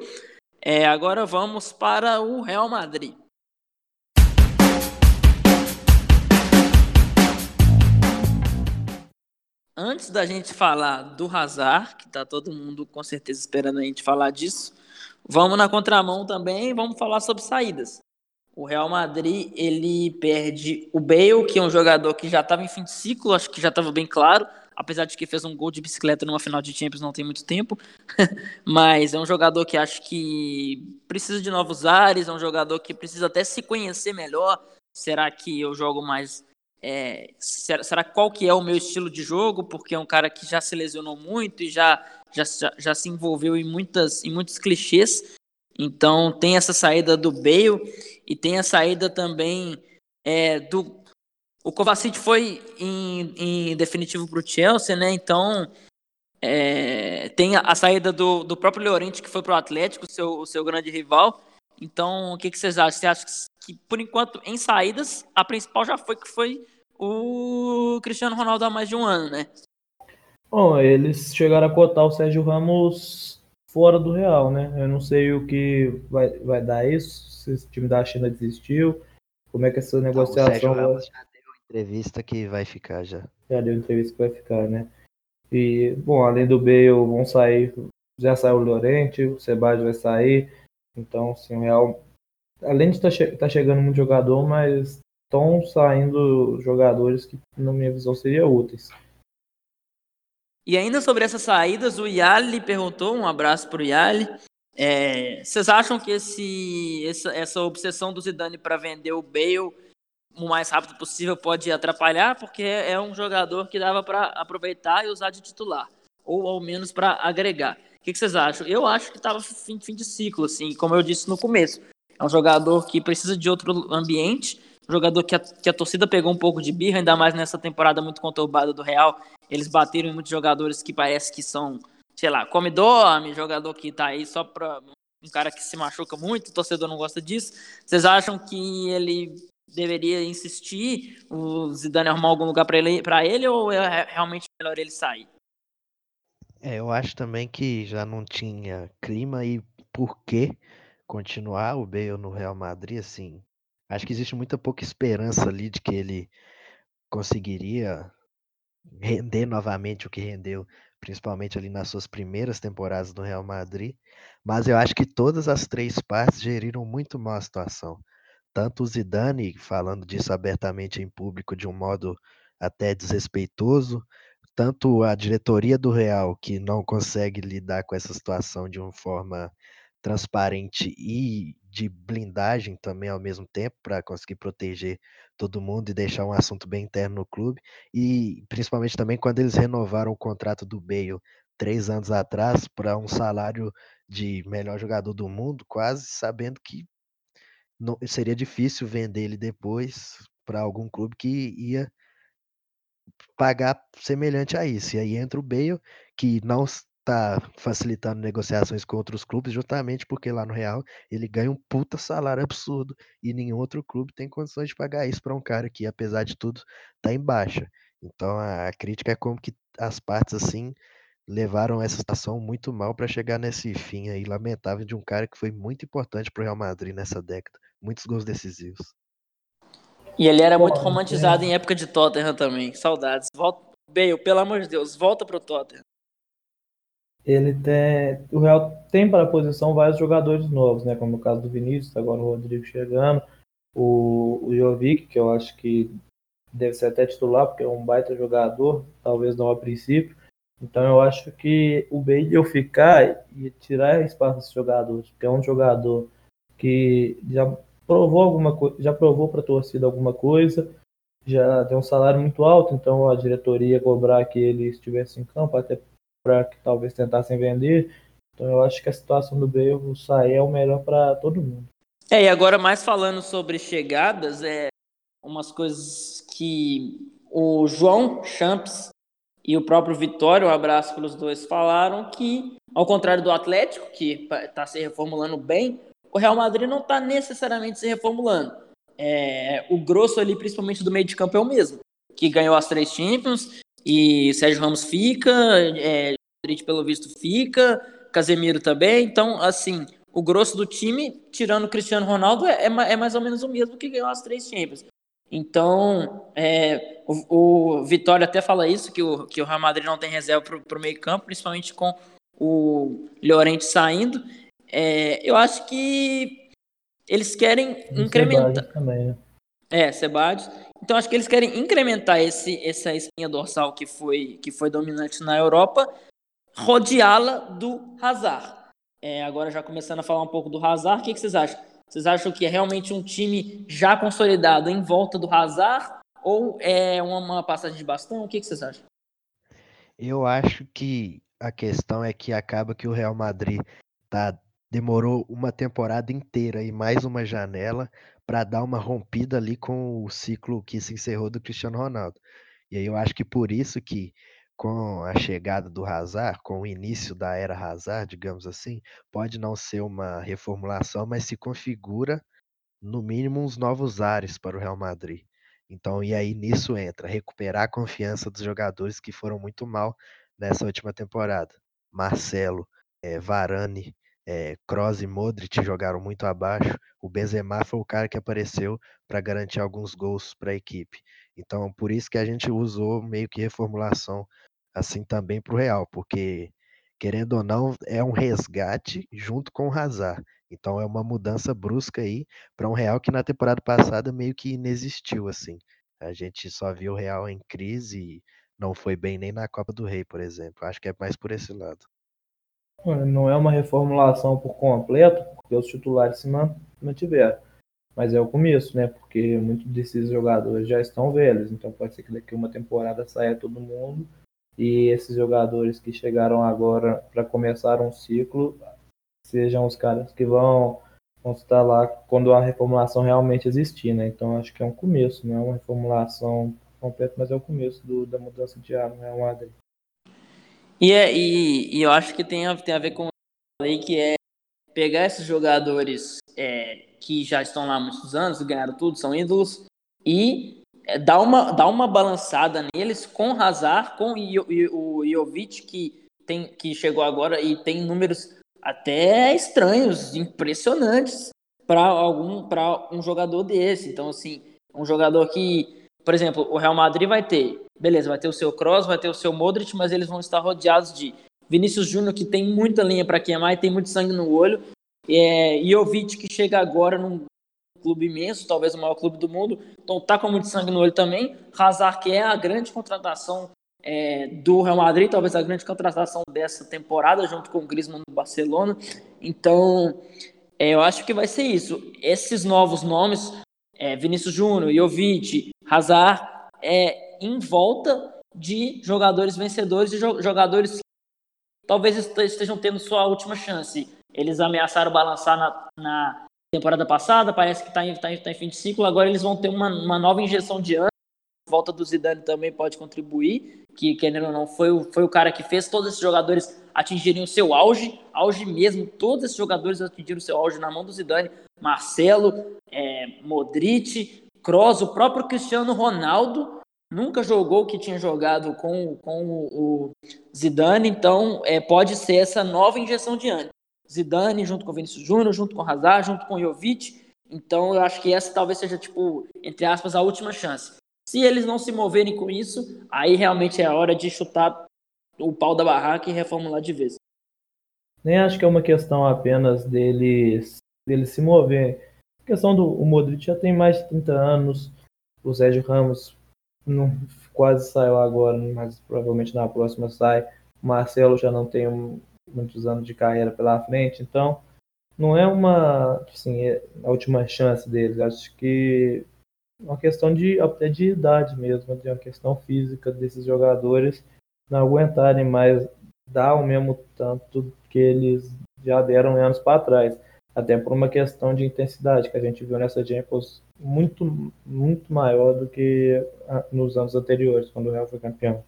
é, agora vamos para o Real Madrid. Antes da gente falar do Hazard, que está todo mundo com certeza esperando a gente falar disso, vamos na contramão também, vamos falar sobre saídas. O Real Madrid, ele perde o Bale, que é um jogador que já estava em fim de ciclo, acho que já estava bem claro, apesar de que fez um gol de bicicleta numa final de Champions não tem muito tempo, mas é um jogador que acho que precisa de novos ares, é um jogador que precisa até se conhecer melhor. Será que eu jogo mais é, será, será, qual que é o meu estilo de jogo? Porque é um cara que já se lesionou muito e já, já, já se envolveu em, muitas, em muitos clichês. Então tem essa saída do Bale e tem a saída também é, do. O Kovacic foi em, em definitivo para o Chelsea, né? Então é, tem a, a, saída do, do próprio Llorente que foi para o Atlético, o seu, o seu grande rival. Então, o que, que vocês acham? Você acha que, que, por enquanto, em saídas, a principal já foi que foi o Cristiano Ronaldo há mais de um ano, né? Bom, eles chegaram a cotar o Sérgio Ramos fora do Real, né? Eu não sei o que vai, vai dar isso, se o time da China desistiu, como é que essa negociação... Não, o Sérgio já deu entrevista que vai ficar já. Já deu entrevista que vai ficar, né? E, bom, além do Bale, vão sair, já saiu o Lorente, o Sebastião vai sair, então, assim, o Real, além de estar tá che tá chegando muito jogador, mas estão saindo jogadores que, na minha visão, seriam úteis. E ainda sobre essas saídas, o Yali perguntou, um abraço para o Yali. É, vocês acham que esse, essa, essa obsessão do Zidane para vender o Bale o mais rápido possível pode atrapalhar? Porque é um jogador que dava para aproveitar e usar de titular, ou ao menos para agregar. O que, vocês acham? Eu acho que estava fim, fim de ciclo, assim, como eu disse no começo. É um jogador que precisa de outro ambiente jogador que a, que a torcida pegou um pouco de birra, ainda mais nessa temporada muito conturbada do Real. Eles bateram em muitos jogadores que parece que são, sei lá, come dorme, jogador que tá aí só pra um cara que se machuca muito, o torcedor não gosta disso. Vocês acham que ele deveria insistir, o Zidane arrumar algum lugar para ele, ele ou é realmente melhor ele sair? É, eu acho também que já não tinha clima e por que continuar o Bale no Real Madrid, assim, Acho que existe muita pouca esperança ali de que ele conseguiria render novamente o que rendeu, principalmente ali nas suas primeiras temporadas no Real Madrid, mas eu acho que todas as três partes geriram muito mal a situação. Tanto o Zidane, falando disso abertamente em público de um modo até desrespeitoso, tanto a diretoria do Real, que não consegue lidar com essa situação de uma forma transparente e de blindagem também ao mesmo tempo, para conseguir proteger todo mundo e deixar um assunto bem interno no clube, e principalmente também quando eles renovaram o contrato do Bale três anos atrás para um salário de melhor jogador do mundo, quase sabendo que não, seria difícil vender ele depois para algum clube que ia pagar semelhante a isso. E aí entra o Bale, que não está facilitando negociações com outros clubes, justamente porque lá no Real ele ganha um puta salário absurdo e nenhum outro clube tem condições de pagar isso para um cara que, apesar de tudo, está em baixa. Então a crítica é como que as partes assim levaram essa situação muito mal para chegar nesse fim aí lamentável de um cara que foi muito importante para o Real Madrid nessa década, muitos gols decisivos. E ele era muito romantizado é. em época de Tottenham também. Saudades. Volta, Bale, pelo amor de Deus, volta pro Tottenham. Ele tem, o Real tem para a posição vários jogadores novos, né? Como o caso do Vinícius, agora o Rodrigo chegando, o, o Jovic, que eu acho que deve ser até titular, porque é um baita jogador, talvez não a princípio. Então eu acho que o Bale eu ficar e tirar espaço desses jogadores, porque é um jogador que já provou alguma coisa, já provou para a torcida alguma coisa, já tem um salário muito alto, então a diretoria cobrar que ele estivesse em campo, até para que talvez tentassem vender. Então eu acho que a situação do Bale sair é o melhor para todo mundo. É, e agora mais falando sobre chegadas, é umas coisas que o João Champs e o próprio Vitório, um abraço para os dois, falaram que, ao contrário do Atlético, que está se reformulando bem, o Real Madrid não está necessariamente se reformulando. É, o grosso ali, principalmente do meio de campo, é o mesmo, que ganhou as três Champions, e Sérgio Ramos fica, é, pelo visto fica, Casemiro também, então, assim, o grosso do time, tirando o Cristiano Ronaldo, é, é, mais ou menos o mesmo que ganhou as três Champions. Então, é, o, o, Vitória até fala isso, que o, que o Real Madrid não tem reserva para o meio campo, principalmente com o Llorente saindo. É, eu acho que eles querem e incrementar. Também, né? É, Sebadios. Então acho que eles querem incrementar esse, essa espinha dorsal que foi, que foi dominante na Europa, rodeá-la do Hazard. É, agora já começando a falar um pouco do Hazard, o que, que vocês acham? Vocês acham que é realmente um time já consolidado em volta do Hazard ou é uma, uma passagem de bastão? O que, que vocês acham? Eu acho que a questão é que acaba que o Real Madrid tá demorou uma temporada inteira e mais uma janela para dar uma rompida ali com o ciclo que se encerrou do Cristiano Ronaldo. E aí eu acho que por isso que com a chegada do Hazard, com o início da era Hazard, digamos assim, pode não ser uma reformulação, mas se configura no mínimo uns novos ares para o Real Madrid. Então, e aí nisso entra recuperar a confiança dos jogadores que foram muito mal nessa última temporada. Marcelo, é, Varane, é, Kroos e Modric jogaram muito abaixo. O Benzema foi o cara que apareceu para garantir alguns gols para a equipe. Então, por isso que a gente usou meio que reformulação assim também para o Real, porque querendo ou não é um resgate junto com o Hazard. Então é uma mudança brusca aí para um Real que na temporada passada meio que inexistiu assim. A gente só viu o Real em crise e não foi bem nem na Copa do Rei, por exemplo. Acho que é mais por esse lado. Não é uma reformulação por completo, porque os titulares se mantiveram. Mas é o começo, né? Porque muitos desses jogadores já estão velhos. Então pode ser que daqui uma temporada saia todo mundo. E esses jogadores que chegaram agora para começar um ciclo sejam os caras que vão, vão estar lá quando a reformulação realmente existir, né? Então acho que é um começo, não é uma reformulação completa, mas é o começo do, da mudança de Real Madrid. E, é, e, e, eu acho que tem a, tem a ver com o que eu falei, que é pegar esses jogadores é, que já estão lá há muitos anos, ganharam tudo, são ídolos, e é, dar, uma, dar uma balançada neles com Hazard, com o, o Jovic, que, tem, que chegou agora e tem números até estranhos, impressionantes para algum para um jogador desse. Então, assim, um jogador que, por exemplo, o Real Madrid vai ter beleza, vai ter o seu Cross, vai ter o seu Modric, mas eles vão estar rodeados de Vinícius Júnior, que tem muita linha para queimar e tem muito sangue no olho, é, Jovic, que chega agora num clube imenso, talvez o maior clube do mundo, então tá com muito sangue no olho também. Hazard, que é a grande contratação é, do Real Madrid, talvez a grande contratação dessa temporada, junto com o Griezmann no Barcelona. Então, é, eu acho que vai ser isso. Esses novos nomes, é, Vinícius Júnior, Jovic, Hazard, é, em volta de jogadores vencedores e jogadores que talvez estejam tendo sua última chance. Eles ameaçaram balançar na, na temporada passada, parece que está em, tá em, tá em fim de ciclo, agora eles vão ter uma, uma nova injeção de ano. Volta do Zidane também pode contribuir, que querendo ou não, foi o, foi o cara que fez todos esses jogadores atingirem o seu auge, auge mesmo, todos esses jogadores atingiram o seu auge na mão do Zidane, Marcelo, é, Modric, Kroos, o próprio Cristiano Ronaldo, nunca jogou o que tinha jogado com, com o Zidane, então é, pode ser essa nova injeção de ânimo. Zidane junto com o Vinícius Júnior, junto com o Hazard, junto com o Jovic. Então eu acho que essa talvez seja, tipo, entre aspas, a última chance. Se eles não se moverem com isso, aí realmente é a hora de chutar o pau da barraca e reformular de vez. Nem acho que é uma questão apenas deles, deles se mover. A questão do o Modric já tem mais de 30 anos, o Sérgio Ramos não, quase saiu agora, mas provavelmente na próxima sai. O Marcelo já não tem um, muitos anos de carreira pela frente, então não é uma assim, é a última chance deles. Acho que é uma questão de até de idade mesmo, de uma questão física desses jogadores não aguentarem mais dar o mesmo tanto que eles já deram anos para trás, até por uma questão de intensidade que a gente viu nessa Champions muito muito maior do que nos anos anteriores, quando o Real foi campeão.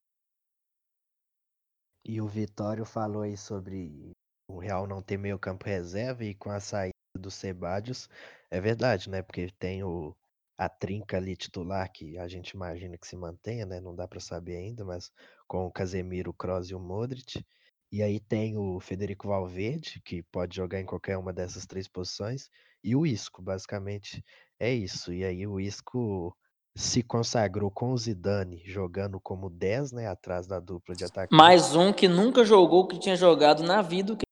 E o Vitório falou aí sobre o Real não ter meio campo reserva e com a saída do Sebadios, é verdade, né? Porque tem o, a trinca ali titular que a gente imagina que se mantenha, né? Não dá para saber ainda, mas com o Casemiro, o Kroos e o Modric. E aí tem o Federico Valverde, que pode jogar em qualquer uma dessas três posições, e o Isco, basicamente é isso. E aí o Isco se consagrou com o Zidane jogando como 10, né, atrás da dupla de ataque. Mais um que nunca jogou o que tinha jogado na vida que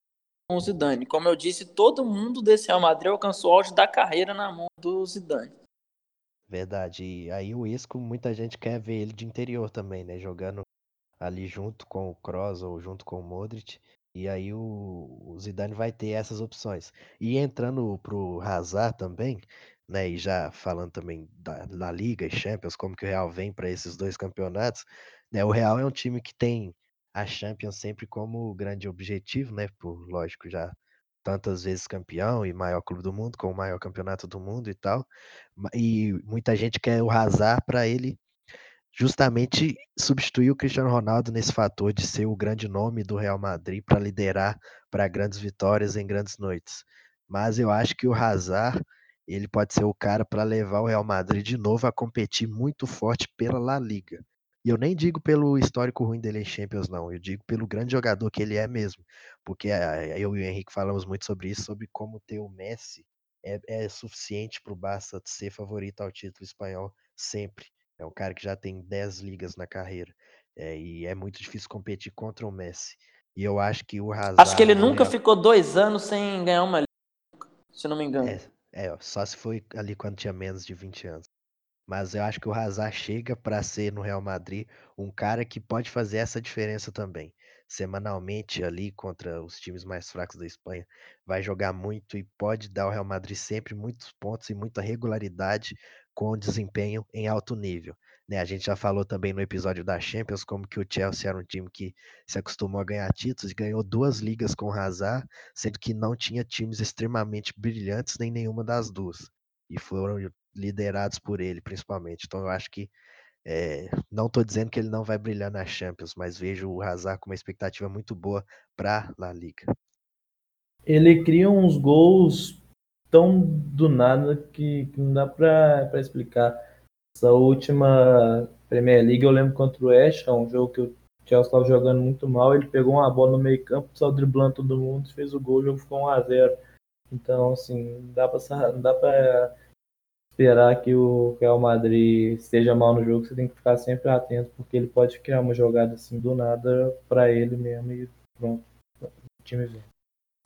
com o Zidane. Como eu disse, todo mundo desse Real Madrid alcançou o auge da carreira na mão do Zidane. Verdade. E aí o Isco, muita gente quer ver ele de interior também, né, jogando ali junto com o Kroos ou junto com o Modric. E aí o, o Zidane vai ter essas opções. E entrando pro Hazard também, né, e já falando também da, da Liga e Champions, como que o Real vem para esses dois campeonatos, né, o Real é um time que tem a Champions sempre como grande objetivo, né, por lógico já tantas vezes campeão e maior clube do mundo, com o maior campeonato do mundo e tal, e muita gente quer o Hazard para ele justamente substituir o Cristiano Ronaldo nesse fator de ser o grande nome do Real Madrid para liderar para grandes vitórias em grandes noites. Mas eu acho que o Hazard ele pode ser o cara para levar o Real Madrid de novo a competir muito forte pela La Liga. E eu nem digo pelo histórico ruim dele em Champions, não. Eu digo pelo grande jogador que ele é mesmo. Porque eh, eu e o Henrique falamos muito sobre isso, sobre como ter o Messi é, é suficiente para o Barça ser favorito ao título espanhol sempre. É um cara que já tem 10 ligas na carreira. É, e é muito difícil competir contra o Messi. E eu acho que o Hazard... Acho que ele nunca Real... ficou dois anos sem ganhar uma liga, se não me engano. É, é, só se foi ali quando tinha menos de 20 anos. Mas eu acho que o Hazard chega para ser no Real Madrid um cara que pode fazer essa diferença também. Semanalmente ali contra os times mais fracos da Espanha, vai jogar muito e pode dar ao Real Madrid sempre muitos pontos e muita regularidade com desempenho em alto nível. Né, a gente já falou também no episódio da Champions como que o Chelsea era um time que se acostumou a ganhar títulos e ganhou duas ligas com o Hazard, sendo que não tinha times extremamente brilhantes nem nenhuma das duas. E foram liderados por ele, principalmente. Então eu acho que é, não estou dizendo que ele não vai brilhar na Champions, mas vejo o Hazard com uma expectativa muito boa para La Liga. Ele cria uns gols tão do nada que, que não dá para explicar. Essa última Premier League eu lembro contra o West um jogo que o Chelsea estava jogando muito mal, ele pegou uma bola no meio campo, só driblando todo mundo, fez o gol, o jogo ficou 1 a 0 Então, assim, não dá para para esperar que o Real Madrid esteja mal no jogo, você tem que ficar sempre atento, porque ele pode criar uma jogada assim do nada para ele mesmo e pronto, o time vem.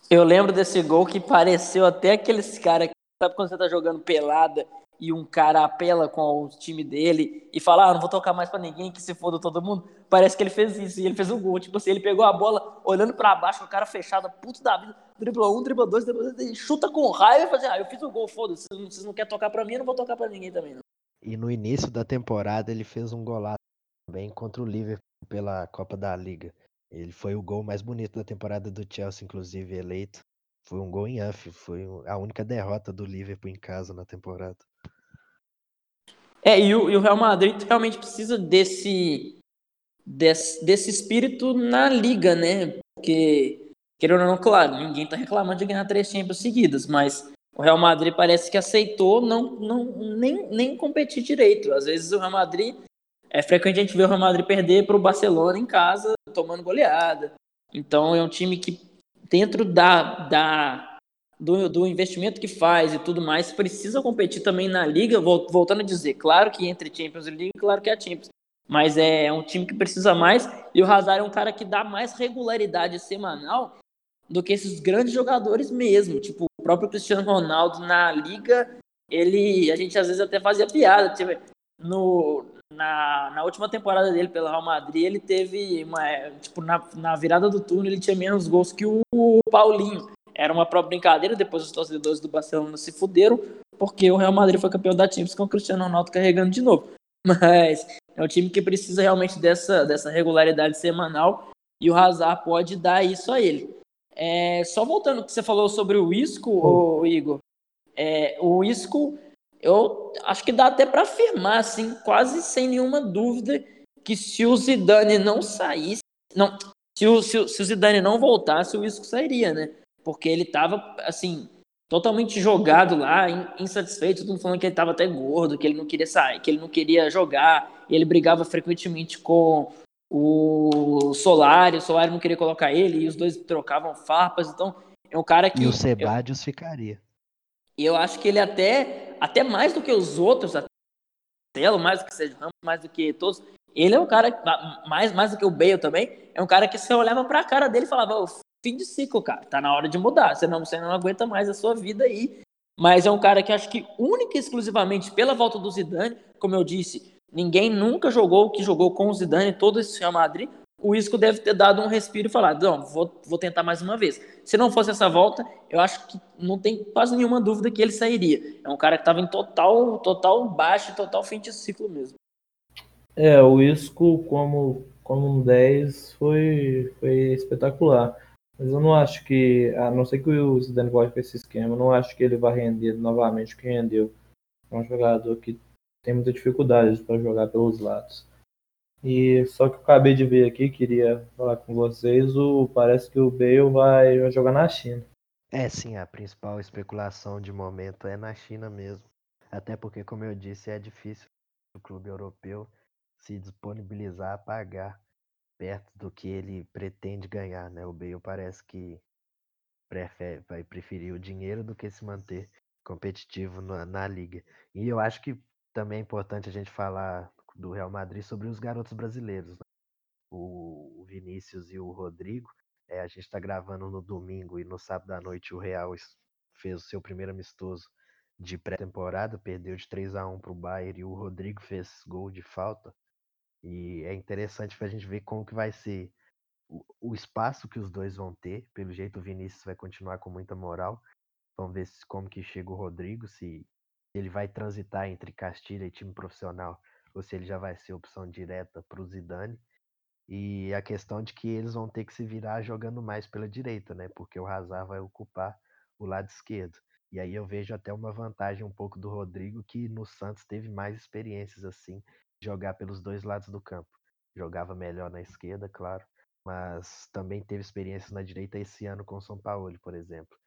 Eu lembro desse gol que pareceu até aqueles caras, sabe quando você tá jogando pelada e um cara apela com o time dele e fala, ah, não vou tocar mais para ninguém, que se foda todo mundo. Parece que ele fez isso e ele fez um gol. Tipo assim, ele pegou a bola olhando para baixo, o cara fechado, puto da vida, driblou um, driblou dois, driblou dois, chuta com raiva e faz assim, ah, eu fiz o gol, foda-se, vocês não querem tocar para mim, eu não vou tocar para ninguém também, não. E no início da temporada ele fez um golaço também contra o Liverpool pela Copa da Liga. Ele foi o gol mais bonito da temporada do Chelsea, inclusive eleito. Foi um gol em Anfield, foi a única derrota do Liverpool em casa na temporada. É, e o, e o Real Madrid realmente precisa desse, desse, desse espírito na liga, né? Porque, querendo ou não, claro, ninguém tá reclamando de ganhar três Champions seguidas, mas o Real Madrid parece que aceitou não, não nem, nem competir direito. Às vezes o Real Madrid é frequente a gente ver o Real Madrid perder para o Barcelona em casa, tomando goleada. Então é um time que dentro da, da do, do investimento que faz e tudo mais, precisa competir também na liga, voltando a dizer, claro que entre Champions e League, claro que é a Champions, mas é um time que precisa mais, e o Hazard é um cara que dá mais regularidade semanal do que esses grandes jogadores mesmo, tipo, o próprio Cristiano Ronaldo na liga, ele, a gente às vezes até fazia piada, tipo, no, na, na última temporada dele pelo Real Madrid, ele teve uma, tipo, na, na virada do turno ele tinha menos gols que o Paulinho, era uma própria brincadeira, depois os torcedores do Barcelona se fuderam, porque o Real Madrid foi campeão da Champions com o Cristiano Ronaldo carregando de novo. Mas é um time que precisa realmente dessa, dessa regularidade semanal e o Hazard pode dar isso a ele. É, só voltando ao que você falou sobre o Isco, oh. Igor, é, o Isco, eu acho que dá até para afirmar, assim, quase sem nenhuma dúvida, que se o Zidane não saísse, não, se o, se o, se o Zidane não voltasse, o Isco sairia, né? Porque ele tava, assim, totalmente jogado lá, insatisfeito, todo mundo falando que ele tava até gordo, que ele não queria sair, que ele não queria jogar, e ele brigava frequentemente com o Solari, o Solari não queria colocar ele, e os dois trocavam farpas, então é um cara que... E o Sebadios eu, ficaria. E eu acho que ele até, até mais do que os outros, até mais do que Sérgio Ramos, mais do que todos, ele é um cara, mais, mais do que o Bale também, é um cara que você olhava pra cara dele e falava, fim de ciclo, cara. Tá na hora de mudar. Você não, você não aguenta mais a sua vida aí. Mas é um cara que acho que única e exclusivamente pela volta do Zidane, como eu disse, ninguém nunca jogou o que jogou com o Zidane, todo esse Real Madrid. O Isco deve ter dado um respiro e falado, não, vou, vou tentar mais uma vez. Se não fosse essa volta, eu acho que não tem quase nenhuma dúvida que ele sairia. É um cara que estava em total, total baixo, total fim de ciclo mesmo. É, o Isco como, como um 10 foi, foi espetacular. Mas eu não acho que, a não ser que o Zidane volte para esse esquema, eu não acho que ele vai render novamente o que rendeu. É um jogador que tem muita dificuldade para jogar pelos lados. E só que eu acabei de ver aqui, queria falar com vocês, o, parece que o Bale vai, vai jogar na China. É, sim, a principal especulação de momento é na China mesmo. Até porque, como eu disse, é difícil o clube europeu se disponibilizar a pagar perto do que ele pretende ganhar, né? O Bale parece que prefere, vai preferir o dinheiro do que se manter competitivo na, na liga. E eu acho que também é importante a gente falar do Real Madrid sobre os garotos brasileiros. Né? O, Vinícius e o Rodrigo. É, a gente está gravando no domingo e no sábado à noite o Real fez o seu primeiro amistoso de pré-temporada, perdeu de 3 a 1 para o Bayern e o Rodrigo fez gol de falta. E é interessante para a gente ver como que vai ser o, o, espaço que os dois vão ter. Pelo jeito o Vinícius vai continuar com muita moral. Vamos ver se, como que chega o Rodrigo, se ele vai transitar entre Castilha e time profissional, ou se ele já vai ser opção direta para o Zidane. E a questão de que eles vão ter que se virar jogando mais pela direita, né? Porque o Hazard vai ocupar o lado esquerdo. E aí eu vejo até uma vantagem um pouco do Rodrigo, que no Santos teve mais experiências assim jogar pelos dois lados do campo. Jogava melhor na esquerda, claro, mas também teve experiências na direita esse ano com o São Paulo, por exemplo.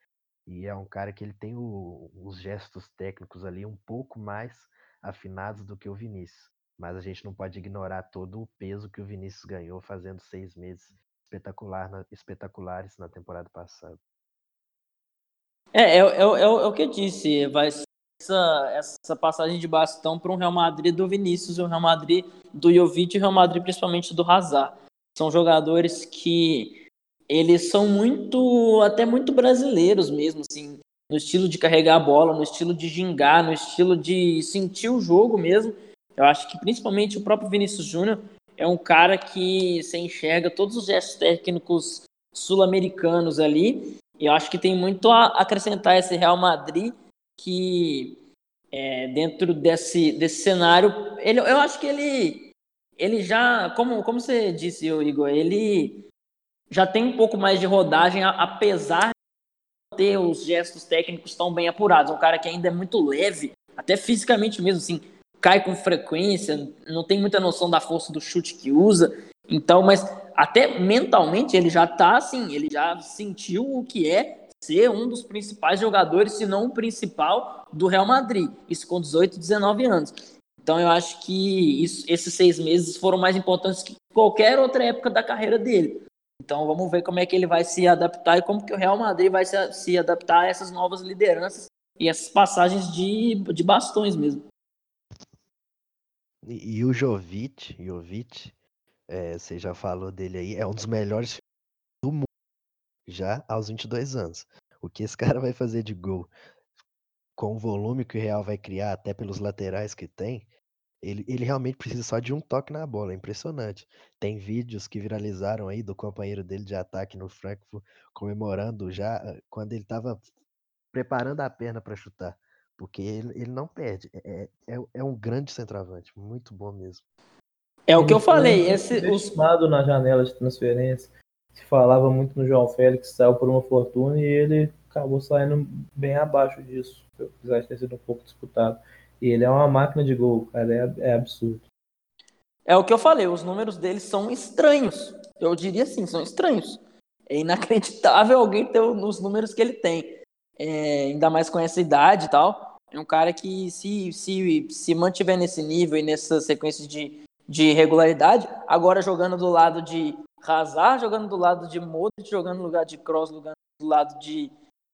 E é um cara que ele tem o, os gestos técnicos ali um pouco mais afinados do que o Vinícius. Mas a gente não pode ignorar todo o peso que o Vinícius ganhou fazendo seis meses espetacular na, espetaculares na temporada passada. É, é, é, é, o que eu disse, vai essa, essa passagem de bastão para um Real Madrid do Vinícius, o Real Madrid do Jovic e o Real Madrid principalmente do Hazard. São jogadores que eles são muito, até muito brasileiros mesmo, assim, no estilo de carregar a bola, no estilo de gingar, no estilo de sentir o jogo mesmo. Eu acho que principalmente o próprio Vinícius Júnior é um cara que se enxerga todos os gestos técnicos sul-americanos ali. E eu acho que tem muito a acrescentar esse Real Madrid que é, dentro desse, desse cenário, ele, eu acho que ele, ele já, como, como você disse, Igor, ele já tem um pouco mais de rodagem, apesar de ter os gestos técnicos tão bem apurados. É um cara que ainda é muito leve, até fisicamente mesmo, assim, cai com frequência, não tem muita noção da força do chute que usa. Então, mas até mentalmente ele já tá assim, ele já sentiu o que é ser um dos principais jogadores, se não o principal, do Real Madrid. Isso com 18, 19 anos. Então eu acho que isso, esses seis meses foram mais importantes que qualquer outra época da carreira dele. Então vamos ver como é que ele vai se adaptar e como que o Real Madrid vai se, se adaptar a essas novas lideranças e essas passagens de, de bastões mesmo. E, e o Jovic, Jovic é, você já falou dele aí, é um dos melhores já aos 22 anos. O que esse cara vai fazer de gol com o volume que o Real vai criar, até pelos laterais que tem, ele, ele realmente precisa só de um toque na bola, é impressionante. Tem vídeos que viralizaram aí do companheiro dele de ataque no Frankfurt comemorando já eh, quando ele estava preparando a perna para chutar, porque ele, ele não perde. É, é, é um grande centroavante, muito bom mesmo. É o que eu falei. Esse, os... na janela de transferência se falava muito no João Félix, saiu por uma fortuna e ele acabou saindo bem abaixo disso, apesar de ter sido um pouco disputado. E ele é uma máquina de gol, cara, é, é absurdo. É o que eu falei, os números dele são estranhos. Eu diria assim, são estranhos. É inacreditável alguém ter os números que ele tem. É, ainda mais com essa idade e tal. É um cara que se, se, se mantiver nesse nível e nessa sequência de, de regularidade, agora jogando do lado de Hazard jogando do lado de Modric, jogando no lugar de Kroos, jogando do lado de,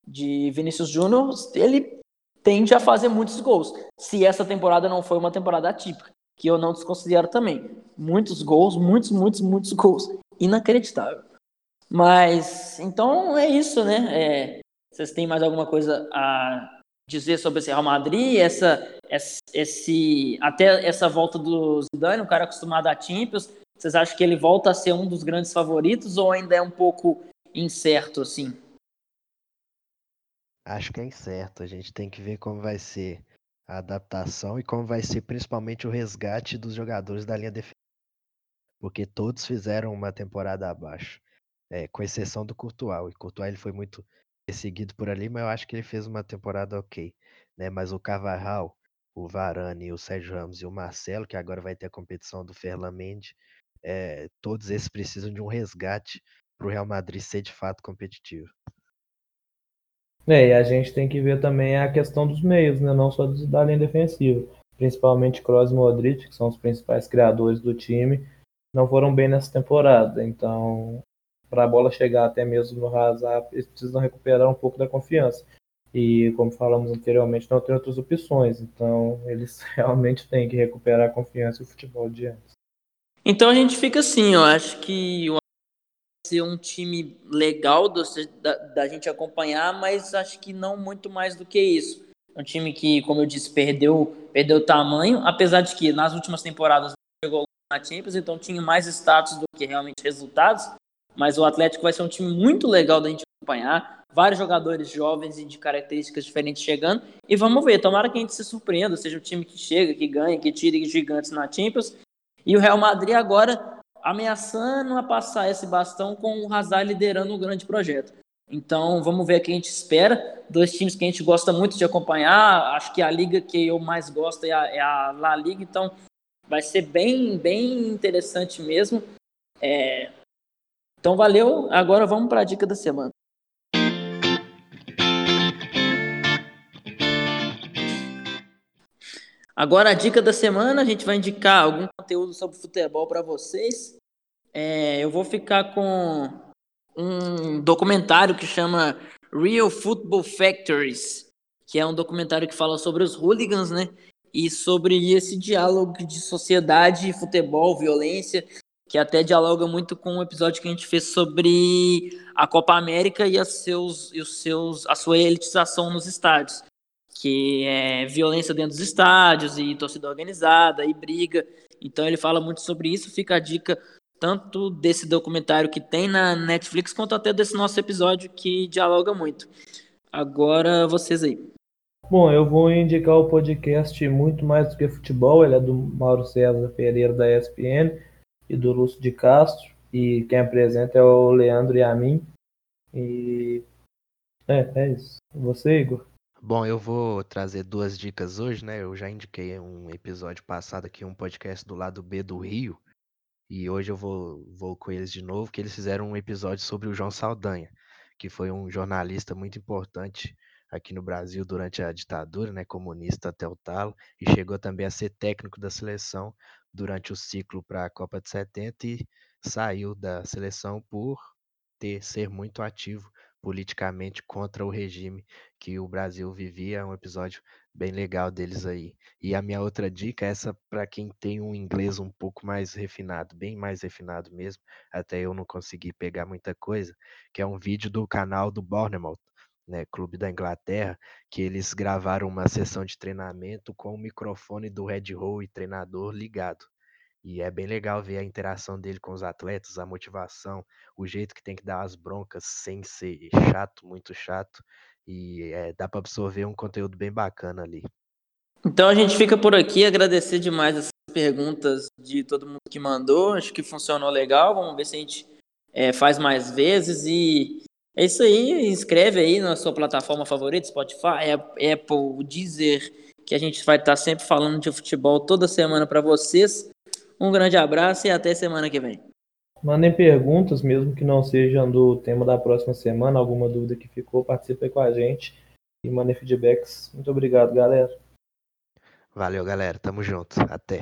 de Vinícius Júnior, ele tende a fazer muitos gols. Se essa temporada não foi uma temporada atípica, que eu não desconsidero também. Muitos gols, muitos, muitos, muitos gols. Inacreditável. Mas, então é isso, né? É, vocês têm mais alguma coisa a dizer sobre esse Real Madrid? Essa, esse, até essa volta do Zidane, um cara acostumado a Champions, vocês acham que ele volta a ser um dos grandes favoritos ou ainda é um pouco incerto assim? Acho que é incerto. A gente tem que ver como vai ser a adaptação e como vai ser principalmente o resgate dos jogadores da linha defensiva. Porque todos fizeram uma temporada abaixo, é, com exceção do Courtois. O Courtois ele foi muito perseguido por ali, mas eu acho que ele fez uma temporada ok. Né? Mas o Carvajal, o Varane, o Sérgio Ramos e o Marcelo, que agora vai ter a competição do Ferland Mendes, é, todos esses precisam de um resgate para o Real Madrid ser de fato competitivo. É, e a gente tem que ver também a questão dos meios, né? não só da linha defensiva. Principalmente Kroos e Modric, que são os principais criadores do time, não foram bem nessa temporada. Então, para a bola chegar até mesmo no Hazard, eles precisam recuperar um pouco da confiança. E, como falamos anteriormente, não tem outras opções. Então, eles realmente têm que recuperar a confiança e o futebol de antes. Então a gente fica assim, eu acho que vai ser um time legal do, da, da, gente acompanhar, mas acho que não muito mais do que isso. É um time que, como eu disse, perdeu, perdeu tamanho, apesar de que nas últimas temporadas chegou na Champions, então tinha mais status do que realmente resultados. Mas o Atlético vai ser um time muito legal da gente acompanhar. Vários jogadores jovens e de características diferentes chegando. E vamos ver, tomara que a gente se surpreenda, seja um time que chega, que ganha, que tire gigantes na Champions e o Real Madrid agora ameaçando a passar esse bastão com o Hazard liderando um grande projeto. Então, vamos ver o que a gente espera. Dois times que a gente gosta muito de acompanhar. Acho que a liga que eu mais gosto é a, é a La Liga. Então, vai ser bem, bem interessante mesmo. É... Então, valeu. Agora vamos para a dica da semana. Agora a dica da semana, a gente vai indicar algum conteúdo sobre futebol para vocês. É, eu vou ficar com um documentário que chama Real Football Factories, que é um documentário que fala sobre os hooligans, né? E sobre esse diálogo de sociedade, futebol, violência, que até dialoga muito com o um episódio que a gente fez sobre a Copa América e, seus, e os seus, a sua elitização nos estádios, que é violência dentro dos estádios e torcida organizada e briga. Então ele fala muito sobre isso. Fica a dica tanto desse documentário que tem na Netflix quanto até desse nosso episódio que dialoga muito. Agora vocês aí. Bom, eu vou indicar o podcast Muito Mais do que Futebol, ele é do Mauro César Pereira da ESPN e do Lúcio de Castro. E quem apresenta é o Leandro e a mim. E é, é isso. Você, Igor? Bom, eu vou trazer duas dicas hoje, né? Eu já indiquei um episódio passado aqui, um podcast do lado B do Rio. E hoje eu vou, vou com eles de novo, que eles fizeram um episódio sobre o João Saldanha, que foi um jornalista muito importante aqui no Brasil durante a ditadura, né, comunista até o talo, e chegou também a ser técnico da seleção durante o ciclo para a Copa de 70 e saiu da seleção por ter ser muito ativo politicamente contra o regime que o Brasil vivia. É um episódio bem legal deles aí. E a minha outra dica é essa para quem tem um inglês um pouco mais refinado, bem mais refinado mesmo. Até eu não consegui pegar muita coisa, que é um vídeo do canal do Bournemouth, né, clube da Inglaterra, que eles gravaram uma sessão de treinamento com o microfone do Red Hole e treinador ligado. E é bem legal ver a interação dele com os atletas, a motivação, o jeito que tem que dar as broncas sem ser chato, muito chato. E é, dá para absorver um conteúdo bem bacana ali. Então a gente fica por aqui, agradecer demais as perguntas de todo mundo que mandou. Acho que funcionou legal. Vamos ver se a gente é, faz mais vezes. E é isso aí. Inscreve aí na sua plataforma favorita, Spotify, Apple, Deezer, que a gente vai estar sempre falando de futebol toda semana para vocês. Um grande abraço e até semana que vem. Mandem perguntas, mesmo que não sejam do tema da próxima semana, alguma dúvida que ficou, participe com a gente e mandem feedbacks. Muito obrigado, galera. Valeu, galera. Tamo junto. Até.